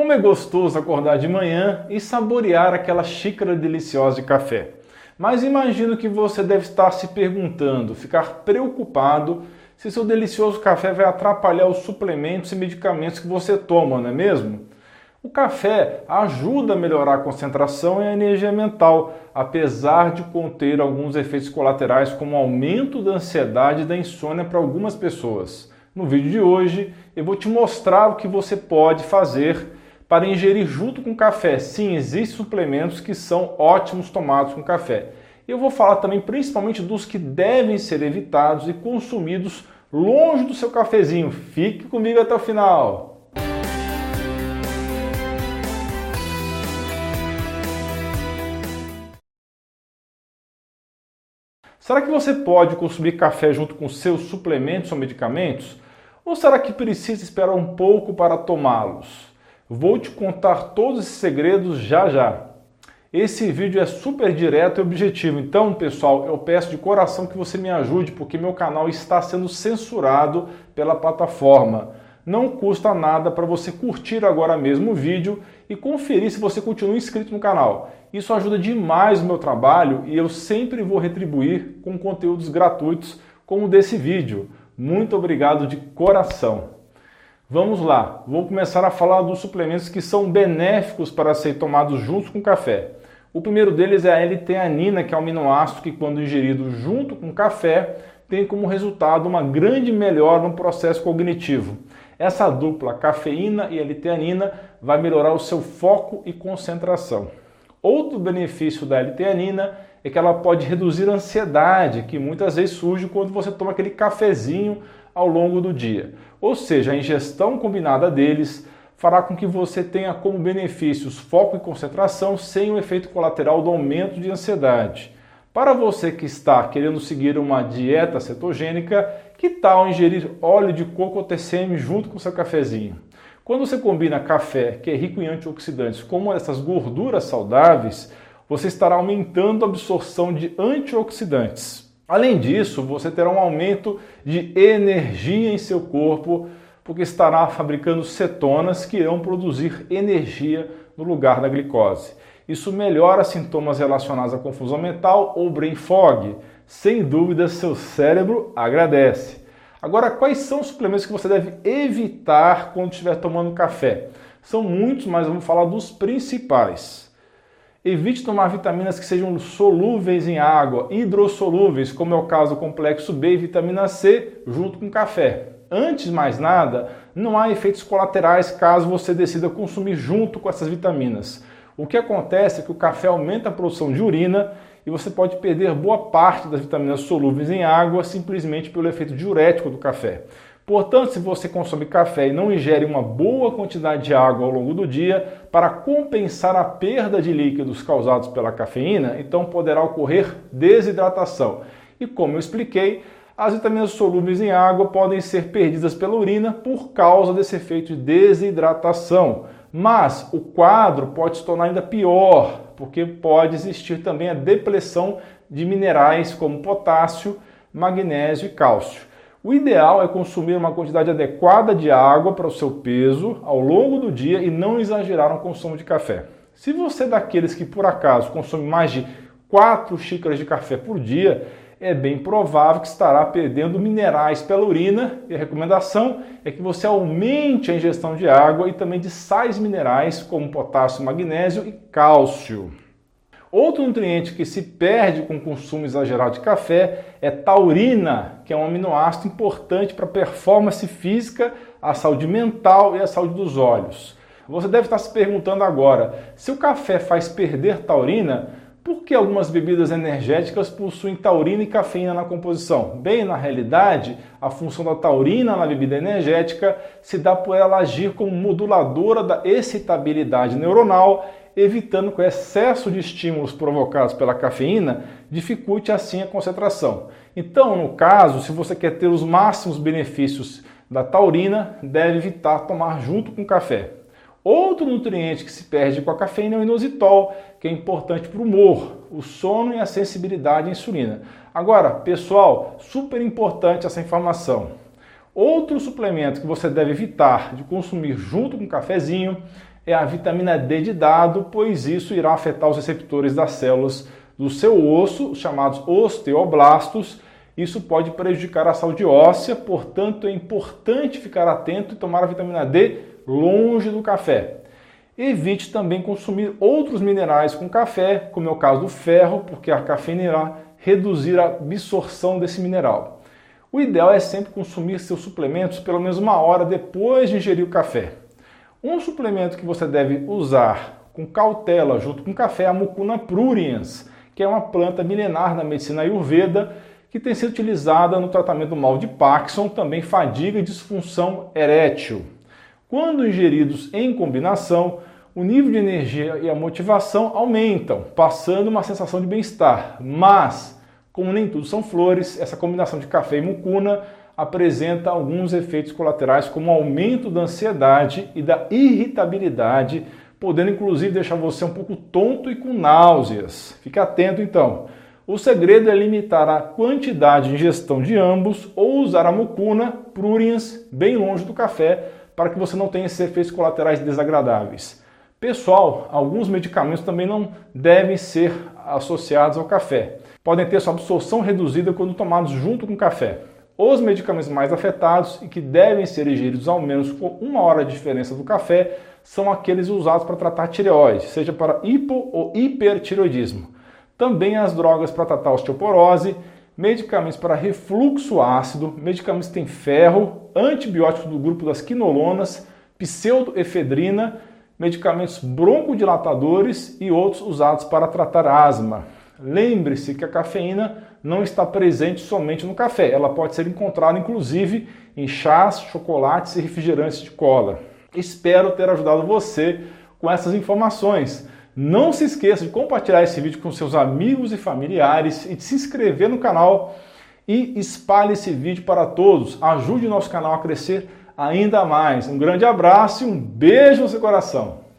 Como é gostoso acordar de manhã e saborear aquela xícara deliciosa de café. Mas imagino que você deve estar se perguntando, ficar preocupado se seu delicioso café vai atrapalhar os suplementos e medicamentos que você toma, não é mesmo? O café ajuda a melhorar a concentração e a energia mental, apesar de conter alguns efeitos colaterais, como aumento da ansiedade e da insônia para algumas pessoas. No vídeo de hoje, eu vou te mostrar o que você pode fazer para ingerir junto com café. Sim, existem suplementos que são ótimos tomados com café. Eu vou falar também principalmente dos que devem ser evitados e consumidos longe do seu cafezinho. Fique comigo até o final. Será que você pode consumir café junto com seus suplementos ou medicamentos? Ou será que precisa esperar um pouco para tomá-los? Vou te contar todos esses segredos já já. Esse vídeo é super direto e objetivo, então pessoal, eu peço de coração que você me ajude porque meu canal está sendo censurado pela plataforma. Não custa nada para você curtir agora mesmo o vídeo e conferir se você continua inscrito no canal. Isso ajuda demais o meu trabalho e eu sempre vou retribuir com conteúdos gratuitos como desse vídeo. Muito obrigado de coração. Vamos lá, vou começar a falar dos suplementos que são benéficos para ser tomados juntos com café. O primeiro deles é a L-teanina, que é um aminoácido que, quando ingerido junto com café, tem como resultado uma grande melhora no processo cognitivo. Essa dupla, cafeína e L-teanina, vai melhorar o seu foco e concentração. Outro benefício da L-teanina é que ela pode reduzir a ansiedade, que muitas vezes surge quando você toma aquele cafezinho ao longo do dia. Ou seja, a ingestão combinada deles fará com que você tenha como benefícios foco e concentração sem o efeito colateral do aumento de ansiedade. Para você que está querendo seguir uma dieta cetogênica, que tal ingerir óleo de coco ou TCM junto com seu cafezinho? Quando você combina café, que é rico em antioxidantes, com uma dessas gorduras saudáveis, você estará aumentando a absorção de antioxidantes. Além disso, você terá um aumento de energia em seu corpo, porque estará fabricando cetonas que irão produzir energia no lugar da glicose. Isso melhora sintomas relacionados à confusão mental ou brain fog. Sem dúvida, seu cérebro agradece. Agora, quais são os suplementos que você deve evitar quando estiver tomando café? São muitos, mas vamos falar dos principais. Evite tomar vitaminas que sejam solúveis em água, hidrossolúveis, como é o caso do complexo B e vitamina C, junto com café. Antes de mais nada, não há efeitos colaterais caso você decida consumir junto com essas vitaminas. O que acontece é que o café aumenta a produção de urina e você pode perder boa parte das vitaminas solúveis em água simplesmente pelo efeito diurético do café. Portanto, se você consome café e não ingere uma boa quantidade de água ao longo do dia para compensar a perda de líquidos causados pela cafeína, então poderá ocorrer desidratação. E como eu expliquei, as vitaminas solúveis em água podem ser perdidas pela urina por causa desse efeito de desidratação. Mas o quadro pode se tornar ainda pior, porque pode existir também a depressão de minerais como potássio, magnésio e cálcio. O ideal é consumir uma quantidade adequada de água para o seu peso ao longo do dia e não exagerar no consumo de café. Se você é daqueles que por acaso consome mais de 4 xícaras de café por dia, é bem provável que estará perdendo minerais pela urina e a recomendação é que você aumente a ingestão de água e também de sais minerais como potássio, magnésio e cálcio. Outro nutriente que se perde com o consumo exagerado de café é taurina, que é um aminoácido importante para a performance física, a saúde mental e a saúde dos olhos. Você deve estar se perguntando agora: se o café faz perder taurina, por que algumas bebidas energéticas possuem taurina e cafeína na composição? Bem, na realidade, a função da taurina na bebida energética se dá por ela agir como moduladora da excitabilidade neuronal evitando que o excesso de estímulos provocados pela cafeína dificulte assim a concentração. Então, no caso, se você quer ter os máximos benefícios da taurina, deve evitar tomar junto com o café. Outro nutriente que se perde com a cafeína é o inositol, que é importante para o humor, o sono e a sensibilidade à insulina. Agora, pessoal, super importante essa informação. Outro suplemento que você deve evitar de consumir junto com o cafezinho é a vitamina D de dado, pois isso irá afetar os receptores das células do seu osso, chamados osteoblastos. Isso pode prejudicar a saúde óssea, portanto é importante ficar atento e tomar a vitamina D longe do café. Evite também consumir outros minerais com café, como é o caso do ferro, porque a cafeína irá reduzir a absorção desse mineral. O ideal é sempre consumir seus suplementos pelo menos uma hora depois de ingerir o café. Um suplemento que você deve usar com cautela junto com café é a Mucuna pruriens, que é uma planta milenar na medicina ayurveda que tem sido utilizada no tratamento do mal de Parkinson, também fadiga e disfunção erétil. Quando ingeridos em combinação, o nível de energia e a motivação aumentam, passando uma sensação de bem-estar. Mas, como nem tudo são flores, essa combinação de café e mucuna apresenta alguns efeitos colaterais, como aumento da ansiedade e da irritabilidade, podendo inclusive deixar você um pouco tonto e com náuseas. Fique atento então. O segredo é limitar a quantidade de ingestão de ambos ou usar a mucuna pruriens bem longe do café para que você não tenha esses efeitos colaterais desagradáveis. Pessoal, alguns medicamentos também não devem ser associados ao café. Podem ter sua absorção reduzida quando tomados junto com café. Os medicamentos mais afetados e que devem ser ingeridos ao menos com uma hora de diferença do café são aqueles usados para tratar tireoide, seja para hipo ou hipertireoidismo. Também as drogas para tratar osteoporose, medicamentos para refluxo ácido, medicamentos que têm ferro, antibióticos do grupo das quinolonas, pseudoefedrina, medicamentos broncodilatadores e outros usados para tratar asma. Lembre-se que a cafeína não está presente somente no café, ela pode ser encontrada inclusive em chás, chocolates e refrigerantes de cola. Espero ter ajudado você com essas informações. Não se esqueça de compartilhar esse vídeo com seus amigos e familiares e de se inscrever no canal e espalhe esse vídeo para todos. Ajude o nosso canal a crescer ainda mais. Um grande abraço e um beijo no seu coração.